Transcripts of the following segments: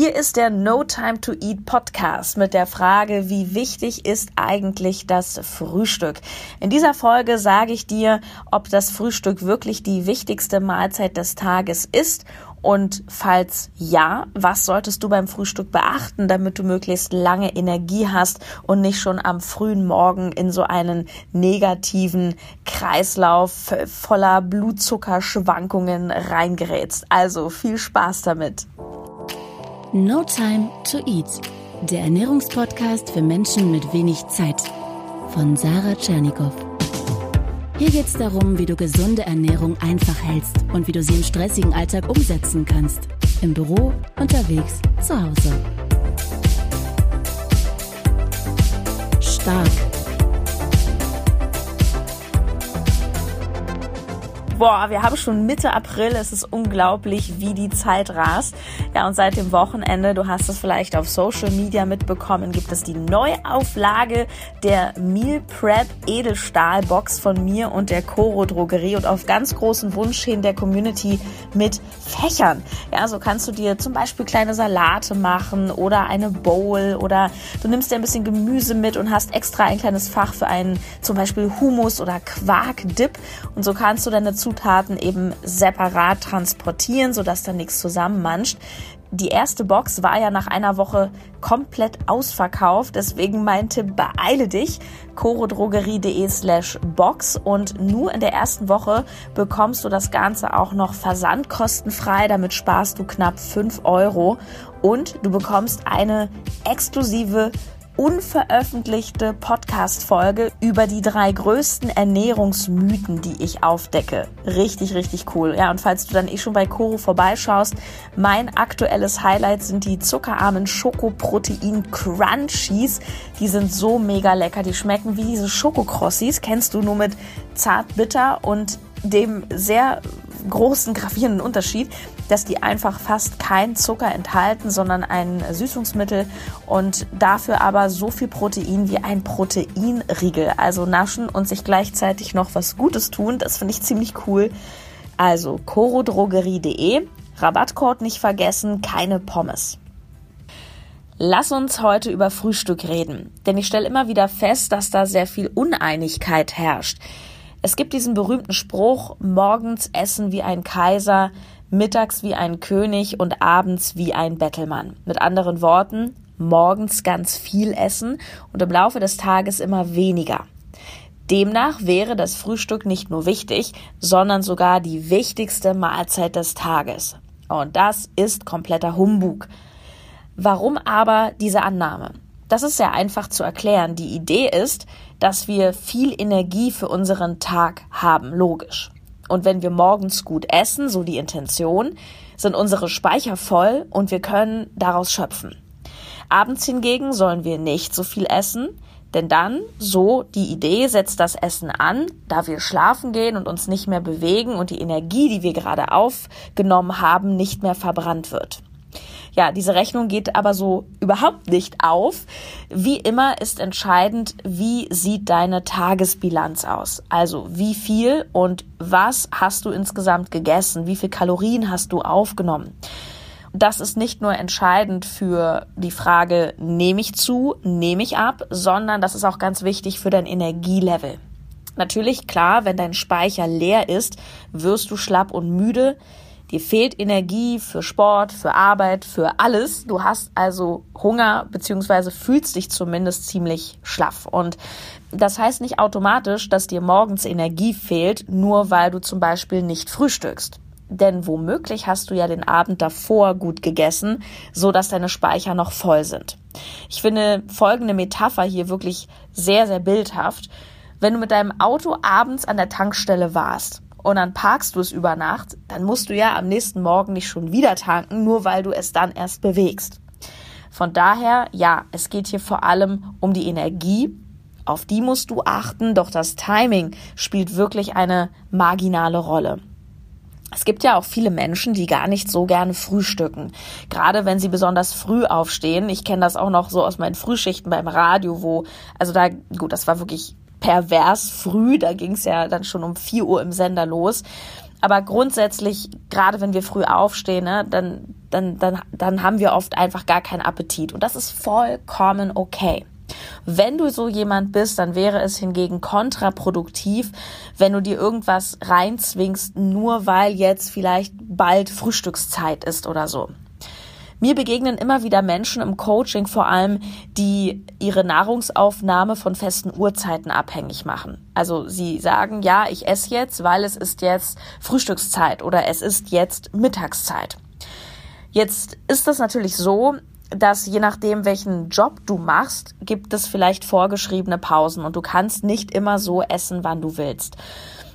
Hier ist der No Time to Eat Podcast mit der Frage, wie wichtig ist eigentlich das Frühstück? In dieser Folge sage ich dir, ob das Frühstück wirklich die wichtigste Mahlzeit des Tages ist und falls ja, was solltest du beim Frühstück beachten, damit du möglichst lange Energie hast und nicht schon am frühen Morgen in so einen negativen Kreislauf voller Blutzuckerschwankungen reingerätst. Also viel Spaß damit. No Time to Eat, der Ernährungspodcast für Menschen mit wenig Zeit von Sarah Tschernikow. Hier geht es darum, wie du gesunde Ernährung einfach hältst und wie du sie im stressigen Alltag umsetzen kannst. Im Büro, unterwegs, zu Hause. Stark Boah, wir haben schon Mitte April. Es ist unglaublich, wie die Zeit rast. Ja, und seit dem Wochenende, du hast es vielleicht auf Social Media mitbekommen, gibt es die Neuauflage der Meal Prep Edelstahl Box von mir und der Coro Drogerie und auf ganz großen Wunsch hin der Community mit Fächern. Ja, so kannst du dir zum Beispiel kleine Salate machen oder eine Bowl oder du nimmst dir ein bisschen Gemüse mit und hast extra ein kleines Fach für einen zum Beispiel Hummus oder Quark-Dip und so kannst du deine Zutaten eben separat transportieren, sodass da nichts zusammenmanscht. Die erste Box war ja nach einer Woche komplett ausverkauft, deswegen mein Tipp, beeile dich, chorodrogerie.de slash box. Und nur in der ersten Woche bekommst du das Ganze auch noch versandkostenfrei, damit sparst du knapp 5 Euro. Und du bekommst eine exklusive unveröffentlichte Podcast-Folge über die drei größten Ernährungsmythen, die ich aufdecke. Richtig, richtig cool. Ja, und falls du dann eh schon bei Koro vorbeischaust, mein aktuelles Highlight sind die zuckerarmen Schokoprotein Crunchies. Die sind so mega lecker. Die schmecken wie diese Schokokrossis. Kennst du nur mit zart bitter und dem sehr großen gravierenden Unterschied, dass die einfach fast keinen Zucker enthalten, sondern ein Süßungsmittel und dafür aber so viel Protein wie ein Proteinriegel. Also naschen und sich gleichzeitig noch was Gutes tun. Das finde ich ziemlich cool. Also chorodrogerie.de. Rabattcode nicht vergessen, keine Pommes. Lass uns heute über Frühstück reden, denn ich stelle immer wieder fest, dass da sehr viel Uneinigkeit herrscht. Es gibt diesen berühmten Spruch, morgens essen wie ein Kaiser, mittags wie ein König und abends wie ein Bettelmann. Mit anderen Worten, morgens ganz viel essen und im Laufe des Tages immer weniger. Demnach wäre das Frühstück nicht nur wichtig, sondern sogar die wichtigste Mahlzeit des Tages. Und das ist kompletter Humbug. Warum aber diese Annahme? Das ist sehr einfach zu erklären. Die Idee ist, dass wir viel Energie für unseren Tag haben, logisch. Und wenn wir morgens gut essen, so die Intention, sind unsere Speicher voll und wir können daraus schöpfen. Abends hingegen sollen wir nicht so viel essen, denn dann, so die Idee, setzt das Essen an, da wir schlafen gehen und uns nicht mehr bewegen und die Energie, die wir gerade aufgenommen haben, nicht mehr verbrannt wird. Ja, diese Rechnung geht aber so überhaupt nicht auf. Wie immer ist entscheidend, wie sieht deine Tagesbilanz aus? Also wie viel und was hast du insgesamt gegessen? Wie viel Kalorien hast du aufgenommen? Das ist nicht nur entscheidend für die Frage, nehme ich zu, nehme ich ab, sondern das ist auch ganz wichtig für dein Energielevel. Natürlich, klar, wenn dein Speicher leer ist, wirst du schlapp und müde. Dir fehlt Energie für Sport, für Arbeit, für alles. Du hast also Hunger beziehungsweise fühlst dich zumindest ziemlich schlaff. Und das heißt nicht automatisch, dass dir morgens Energie fehlt, nur weil du zum Beispiel nicht frühstückst. Denn womöglich hast du ja den Abend davor gut gegessen, so dass deine Speicher noch voll sind. Ich finde folgende Metapher hier wirklich sehr, sehr bildhaft. Wenn du mit deinem Auto abends an der Tankstelle warst und dann parkst du es über Nacht, dann musst du ja am nächsten Morgen nicht schon wieder tanken, nur weil du es dann erst bewegst. Von daher, ja, es geht hier vor allem um die Energie. Auf die musst du achten, doch das Timing spielt wirklich eine marginale Rolle. Es gibt ja auch viele Menschen, die gar nicht so gerne frühstücken. Gerade wenn sie besonders früh aufstehen. Ich kenne das auch noch so aus meinen Frühschichten beim Radio, wo, also da, gut, das war wirklich pervers früh. Da ging es ja dann schon um 4 Uhr im Sender los. aber grundsätzlich, gerade wenn wir früh aufstehen, ne, dann, dann, dann, dann haben wir oft einfach gar keinen Appetit. Und das ist vollkommen okay. Wenn du so jemand bist, dann wäre es hingegen kontraproduktiv, wenn du dir irgendwas reinzwingst, nur weil jetzt vielleicht bald Frühstückszeit ist oder so. Mir begegnen immer wieder Menschen im Coaching vor allem, die ihre Nahrungsaufnahme von festen Uhrzeiten abhängig machen. Also sie sagen, ja, ich esse jetzt, weil es ist jetzt Frühstückszeit oder es ist jetzt Mittagszeit. Jetzt ist das natürlich so, dass je nachdem, welchen Job du machst, gibt es vielleicht vorgeschriebene Pausen und du kannst nicht immer so essen, wann du willst.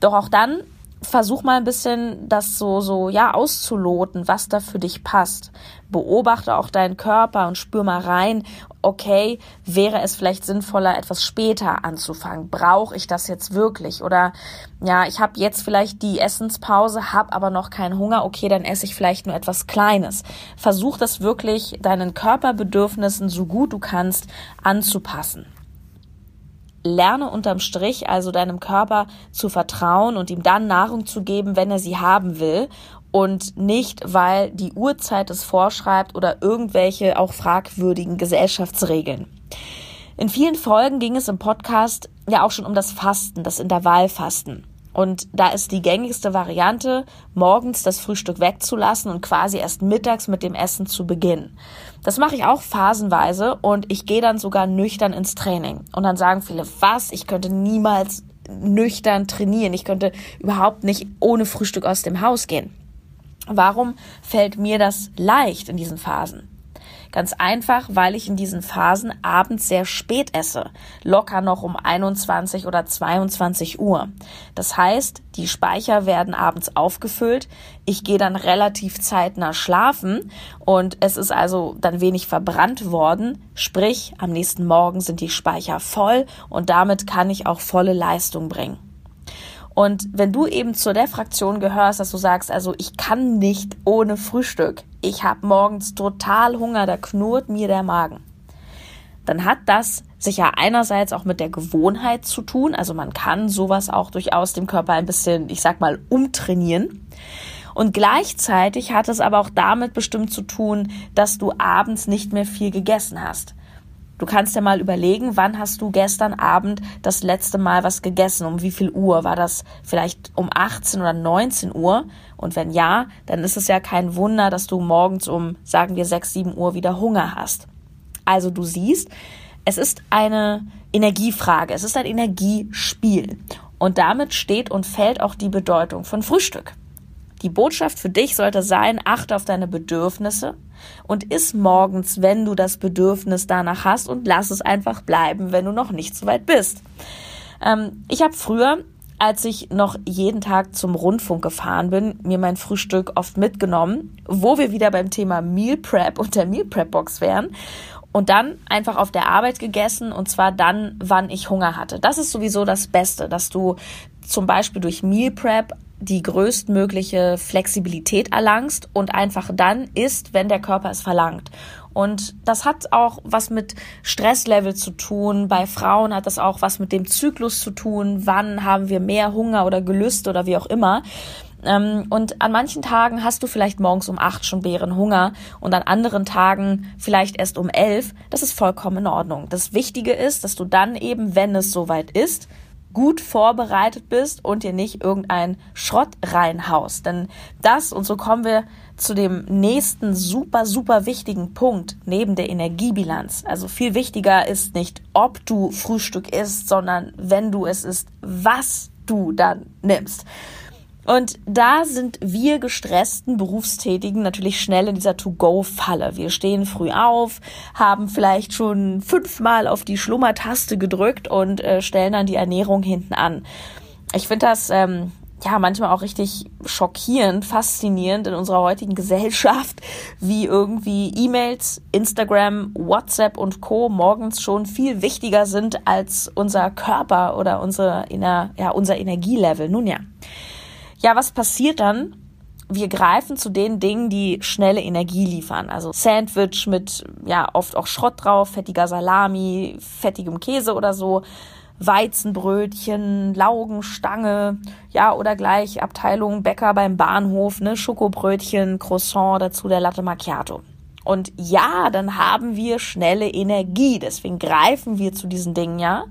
Doch auch dann versuch mal ein bisschen das so, so, ja, auszuloten, was da für dich passt. Beobachte auch deinen Körper und spür mal rein, okay, wäre es vielleicht sinnvoller, etwas später anzufangen? Brauche ich das jetzt wirklich? Oder ja, ich habe jetzt vielleicht die Essenspause, habe aber noch keinen Hunger, okay, dann esse ich vielleicht nur etwas Kleines. Versuch das wirklich deinen Körperbedürfnissen so gut du kannst anzupassen lerne unterm Strich also deinem Körper zu vertrauen und ihm dann Nahrung zu geben, wenn er sie haben will und nicht, weil die Uhrzeit es vorschreibt oder irgendwelche auch fragwürdigen Gesellschaftsregeln. In vielen Folgen ging es im Podcast ja auch schon um das Fasten, das Intervallfasten. Und da ist die gängigste Variante, morgens das Frühstück wegzulassen und quasi erst mittags mit dem Essen zu beginnen. Das mache ich auch phasenweise und ich gehe dann sogar nüchtern ins Training. Und dann sagen viele, was? Ich könnte niemals nüchtern trainieren. Ich könnte überhaupt nicht ohne Frühstück aus dem Haus gehen. Warum fällt mir das leicht in diesen Phasen? Ganz einfach, weil ich in diesen Phasen abends sehr spät esse. Locker noch um 21 oder 22 Uhr. Das heißt, die Speicher werden abends aufgefüllt. Ich gehe dann relativ zeitnah schlafen und es ist also dann wenig verbrannt worden. Sprich, am nächsten Morgen sind die Speicher voll und damit kann ich auch volle Leistung bringen. Und wenn du eben zu der Fraktion gehörst, dass du sagst, also ich kann nicht ohne Frühstück, ich habe morgens total Hunger, da knurrt mir der Magen, dann hat das sicher einerseits auch mit der Gewohnheit zu tun. Also man kann sowas auch durchaus dem Körper ein bisschen, ich sag mal, umtrainieren. Und gleichzeitig hat es aber auch damit bestimmt zu tun, dass du abends nicht mehr viel gegessen hast. Du kannst ja mal überlegen, wann hast du gestern Abend das letzte Mal was gegessen? Um wie viel Uhr? War das vielleicht um 18 oder 19 Uhr? Und wenn ja, dann ist es ja kein Wunder, dass du morgens um, sagen wir, 6, 7 Uhr wieder Hunger hast. Also du siehst, es ist eine Energiefrage, es ist ein Energiespiel. Und damit steht und fällt auch die Bedeutung von Frühstück. Die Botschaft für dich sollte sein, achte auf deine Bedürfnisse und iss morgens, wenn du das Bedürfnis danach hast und lass es einfach bleiben, wenn du noch nicht so weit bist. Ähm, ich habe früher als ich noch jeden Tag zum Rundfunk gefahren bin, mir mein Frühstück oft mitgenommen, wo wir wieder beim Thema Meal Prep und der Meal Prep Box wären und dann einfach auf der Arbeit gegessen und zwar dann, wann ich Hunger hatte. Das ist sowieso das Beste, dass du zum Beispiel durch Meal Prep die größtmögliche Flexibilität erlangst und einfach dann isst, wenn der Körper es verlangt. Und das hat auch was mit Stresslevel zu tun. Bei Frauen hat das auch was mit dem Zyklus zu tun. Wann haben wir mehr Hunger oder Gelüste oder wie auch immer. Ähm, und an manchen Tagen hast du vielleicht morgens um acht schon Bärenhunger und an anderen Tagen vielleicht erst um elf. Das ist vollkommen in Ordnung. Das Wichtige ist, dass du dann eben, wenn es soweit ist, gut vorbereitet bist und dir nicht irgendein Schrott reinhaust. Denn das, und so kommen wir zu dem nächsten super, super wichtigen Punkt neben der Energiebilanz. Also viel wichtiger ist nicht, ob du Frühstück isst, sondern wenn du es isst, was du dann nimmst. Und da sind wir gestressten Berufstätigen natürlich schnell in dieser To-Go-Falle. Wir stehen früh auf, haben vielleicht schon fünfmal auf die Schlummertaste gedrückt und äh, stellen dann die Ernährung hinten an. Ich finde das ähm, ja manchmal auch richtig schockierend, faszinierend in unserer heutigen Gesellschaft, wie irgendwie E-Mails, Instagram, WhatsApp und Co. morgens schon viel wichtiger sind als unser Körper oder unsere, ja, unser Energielevel. Nun ja. Ja, was passiert dann? Wir greifen zu den Dingen, die schnelle Energie liefern. Also Sandwich mit, ja, oft auch Schrott drauf, fettiger Salami, fettigem Käse oder so. Weizenbrötchen, Laugenstange, ja, oder gleich Abteilung Bäcker beim Bahnhof, ne, Schokobrötchen, Croissant, dazu der Latte Macchiato. Und ja, dann haben wir schnelle Energie, deswegen greifen wir zu diesen Dingen, ja.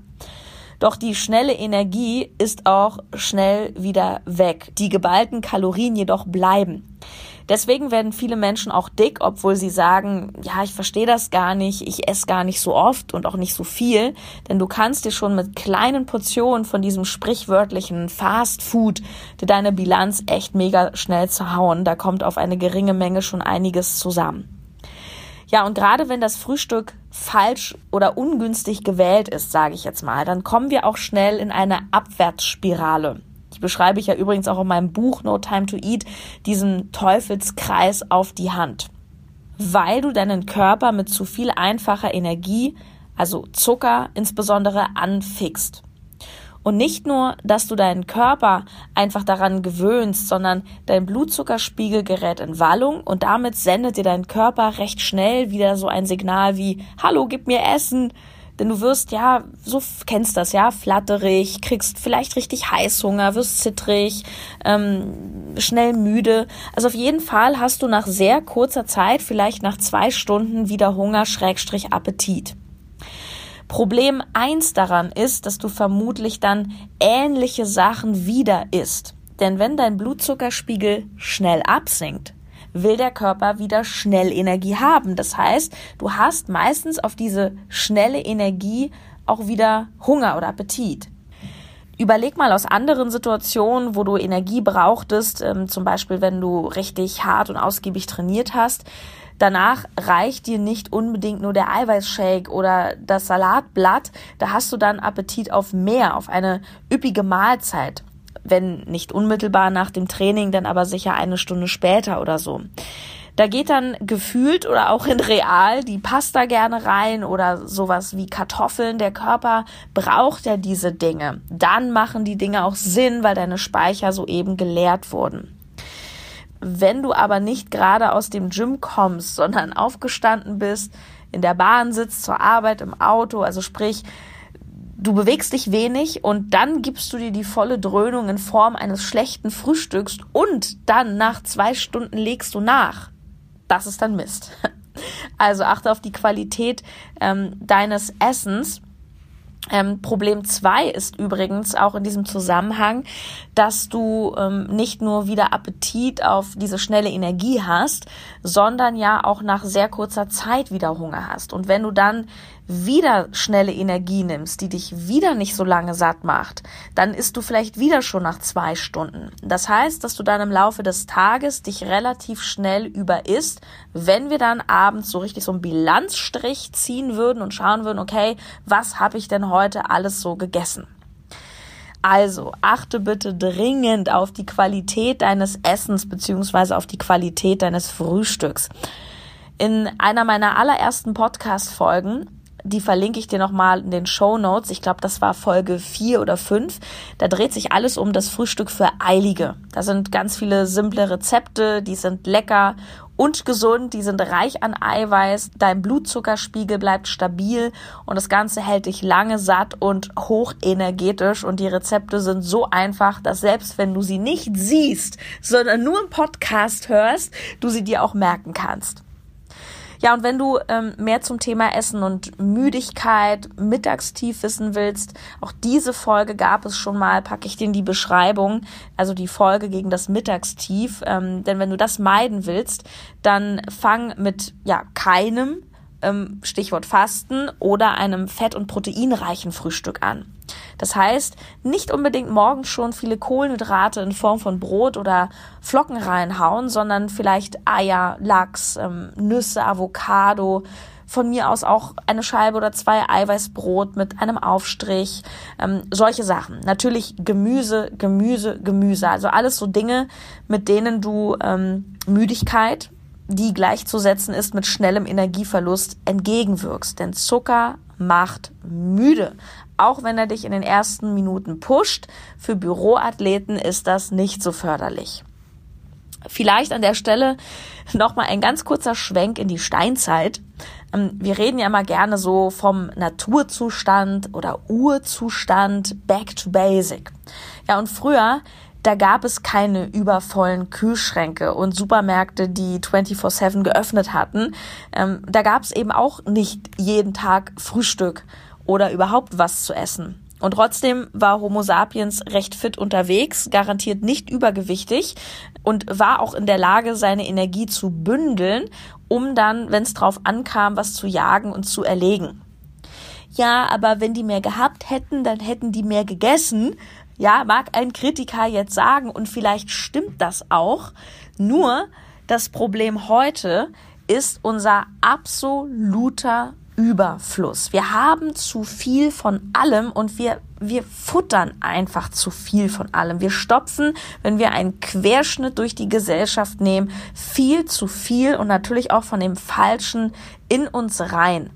Doch die schnelle Energie ist auch schnell wieder weg. Die geballten Kalorien jedoch bleiben. Deswegen werden viele Menschen auch dick, obwohl sie sagen, ja, ich verstehe das gar nicht, ich esse gar nicht so oft und auch nicht so viel, denn du kannst dir schon mit kleinen Portionen von diesem sprichwörtlichen Fast Food deine Bilanz echt mega schnell zerhauen. Da kommt auf eine geringe Menge schon einiges zusammen. Ja, und gerade wenn das Frühstück falsch oder ungünstig gewählt ist, sage ich jetzt mal, dann kommen wir auch schnell in eine Abwärtsspirale. Die beschreibe ich ja übrigens auch in meinem Buch No Time to Eat, diesen Teufelskreis auf die Hand. Weil du deinen Körper mit zu viel einfacher Energie, also Zucker insbesondere, anfixt. Und nicht nur, dass du deinen Körper einfach daran gewöhnst, sondern dein Blutzuckerspiegel gerät in Wallung und damit sendet dir dein Körper recht schnell wieder so ein Signal wie, hallo, gib mir Essen. Denn du wirst ja, so kennst das ja, flatterig, kriegst vielleicht richtig Heißhunger, wirst zittrig, ähm, schnell müde. Also auf jeden Fall hast du nach sehr kurzer Zeit, vielleicht nach zwei Stunden, wieder Hunger, Schrägstrich Appetit. Problem eins daran ist, dass du vermutlich dann ähnliche Sachen wieder isst. Denn wenn dein Blutzuckerspiegel schnell absinkt, will der Körper wieder schnell Energie haben. Das heißt, du hast meistens auf diese schnelle Energie auch wieder Hunger oder Appetit. Überleg mal aus anderen Situationen, wo du Energie brauchtest, ähm, zum Beispiel wenn du richtig hart und ausgiebig trainiert hast, Danach reicht dir nicht unbedingt nur der Eiweißshake oder das Salatblatt. Da hast du dann Appetit auf mehr, auf eine üppige Mahlzeit. Wenn nicht unmittelbar nach dem Training, dann aber sicher eine Stunde später oder so. Da geht dann gefühlt oder auch in real die Pasta gerne rein oder sowas wie Kartoffeln. Der Körper braucht ja diese Dinge. Dann machen die Dinge auch Sinn, weil deine Speicher soeben geleert wurden. Wenn du aber nicht gerade aus dem Gym kommst, sondern aufgestanden bist, in der Bahn sitzt, zur Arbeit, im Auto, also sprich, du bewegst dich wenig und dann gibst du dir die volle Dröhnung in Form eines schlechten Frühstücks und dann nach zwei Stunden legst du nach. Das ist dann Mist. Also achte auf die Qualität ähm, deines Essens ähm, Problem zwei ist übrigens auch in diesem Zusammenhang, dass du ähm, nicht nur wieder Appetit auf diese schnelle Energie hast, sondern ja auch nach sehr kurzer Zeit wieder Hunger hast. Und wenn du dann wieder schnelle Energie nimmst, die dich wieder nicht so lange satt macht, dann isst du vielleicht wieder schon nach zwei Stunden. Das heißt, dass du dann im Laufe des Tages dich relativ schnell über wenn wir dann abends so richtig so einen Bilanzstrich ziehen würden und schauen würden, okay, was habe ich denn heute alles so gegessen? Also achte bitte dringend auf die Qualität deines Essens beziehungsweise auf die Qualität deines Frühstücks. In einer meiner allerersten Podcast-Folgen die verlinke ich dir nochmal in den Show Notes. Ich glaube, das war Folge 4 oder 5. Da dreht sich alles um das Frühstück für Eilige. Da sind ganz viele simple Rezepte, die sind lecker und gesund, die sind reich an Eiweiß, dein Blutzuckerspiegel bleibt stabil und das Ganze hält dich lange satt und hochenergetisch und die Rezepte sind so einfach, dass selbst wenn du sie nicht siehst, sondern nur im Podcast hörst, du sie dir auch merken kannst. Ja, und wenn du ähm, mehr zum Thema Essen und Müdigkeit, Mittagstief wissen willst, auch diese Folge gab es schon mal, packe ich dir in die Beschreibung, also die Folge gegen das Mittagstief. Ähm, denn wenn du das meiden willst, dann fang mit ja keinem ähm, Stichwort Fasten oder einem fett- und proteinreichen Frühstück an. Das heißt, nicht unbedingt morgens schon viele Kohlenhydrate in Form von Brot oder Flocken reinhauen, sondern vielleicht Eier, Lachs, ähm, Nüsse, Avocado, von mir aus auch eine Scheibe oder zwei Eiweißbrot mit einem Aufstrich, ähm, solche Sachen. Natürlich Gemüse, Gemüse, Gemüse. Also alles so Dinge, mit denen du ähm, Müdigkeit die gleichzusetzen ist mit schnellem Energieverlust, entgegenwirkst. Denn Zucker macht müde. Auch wenn er dich in den ersten Minuten pusht, für Büroathleten ist das nicht so förderlich. Vielleicht an der Stelle nochmal ein ganz kurzer Schwenk in die Steinzeit. Ähm, wir reden ja immer gerne so vom Naturzustand oder Urzustand, back to basic. Ja, und früher, da gab es keine übervollen Kühlschränke und Supermärkte, die 24-7 geöffnet hatten. Ähm, da gab es eben auch nicht jeden Tag Frühstück oder überhaupt was zu essen. Und trotzdem war Homo sapiens recht fit unterwegs, garantiert nicht übergewichtig und war auch in der Lage, seine Energie zu bündeln, um dann, wenn es drauf ankam, was zu jagen und zu erlegen. Ja, aber wenn die mehr gehabt hätten, dann hätten die mehr gegessen. Ja, mag ein Kritiker jetzt sagen und vielleicht stimmt das auch. Nur das Problem heute ist unser absoluter Überfluss. Wir haben zu viel von allem und wir, wir futtern einfach zu viel von allem. Wir stopfen, wenn wir einen Querschnitt durch die Gesellschaft nehmen, viel zu viel und natürlich auch von dem Falschen in uns rein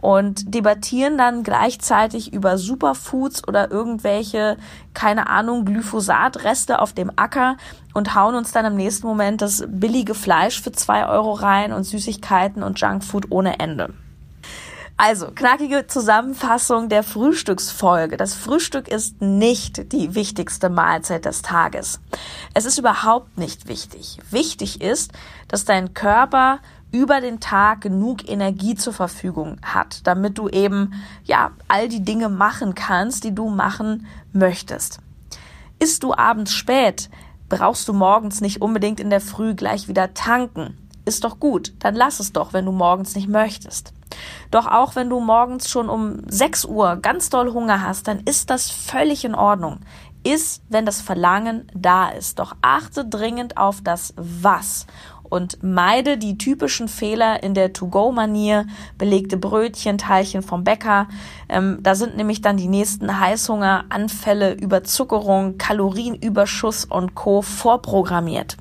und debattieren dann gleichzeitig über Superfoods oder irgendwelche, keine Ahnung, Glyphosatreste auf dem Acker und hauen uns dann im nächsten Moment das billige Fleisch für zwei Euro rein und Süßigkeiten und Junkfood ohne Ende. Also, knackige Zusammenfassung der Frühstücksfolge. Das Frühstück ist nicht die wichtigste Mahlzeit des Tages. Es ist überhaupt nicht wichtig. Wichtig ist, dass dein Körper über den Tag genug Energie zur Verfügung hat, damit du eben, ja, all die Dinge machen kannst, die du machen möchtest. Isst du abends spät, brauchst du morgens nicht unbedingt in der Früh gleich wieder tanken. Ist doch gut, dann lass es doch, wenn du morgens nicht möchtest. Doch auch wenn du morgens schon um 6 Uhr ganz doll Hunger hast, dann ist das völlig in Ordnung. Ist, wenn das Verlangen da ist. Doch achte dringend auf das Was und meide die typischen Fehler in der To-Go-Manier, belegte Brötchen, Teilchen vom Bäcker. Ähm, da sind nämlich dann die nächsten Heißhungeranfälle, Überzuckerung, Kalorienüberschuss und Co. vorprogrammiert.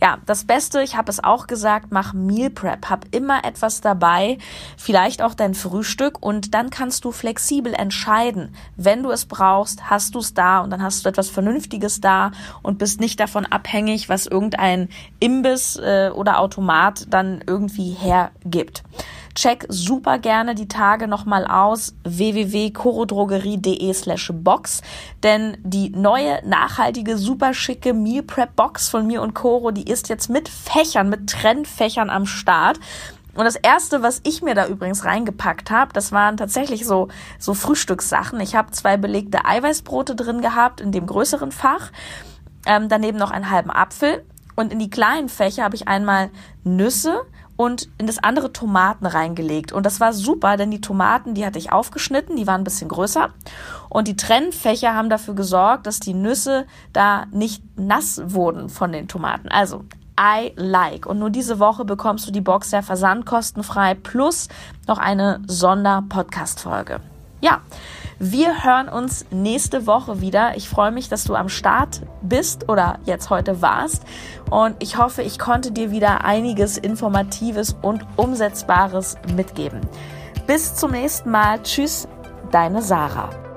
Ja, das Beste, ich habe es auch gesagt, mach Meal Prep, hab immer etwas dabei, vielleicht auch dein Frühstück und dann kannst du flexibel entscheiden. Wenn du es brauchst, hast du es da und dann hast du etwas Vernünftiges da und bist nicht davon abhängig, was irgendein Imbiss äh, oder Automat dann irgendwie hergibt. Check super gerne die Tage nochmal aus www.corodrogerie.de slash box, denn die neue, nachhaltige, super schicke Meal Prep Box von mir und Coro, die ist jetzt mit Fächern, mit Trendfächern am Start. Und das erste, was ich mir da übrigens reingepackt habe, das waren tatsächlich so, so Frühstückssachen. Ich habe zwei belegte Eiweißbrote drin gehabt in dem größeren Fach. Ähm, daneben noch einen halben Apfel. Und in die kleinen Fächer habe ich einmal Nüsse, und in das andere Tomaten reingelegt. Und das war super, denn die Tomaten, die hatte ich aufgeschnitten, die waren ein bisschen größer. Und die Trennfächer haben dafür gesorgt, dass die Nüsse da nicht nass wurden von den Tomaten. Also I like. Und nur diese Woche bekommst du die Box der versandkostenfrei plus noch eine Sonder-Podcast-Folge. Ja, wir hören uns nächste Woche wieder. Ich freue mich, dass du am Start bist oder jetzt heute warst. Und ich hoffe, ich konnte dir wieder einiges Informatives und Umsetzbares mitgeben. Bis zum nächsten Mal. Tschüss, deine Sarah.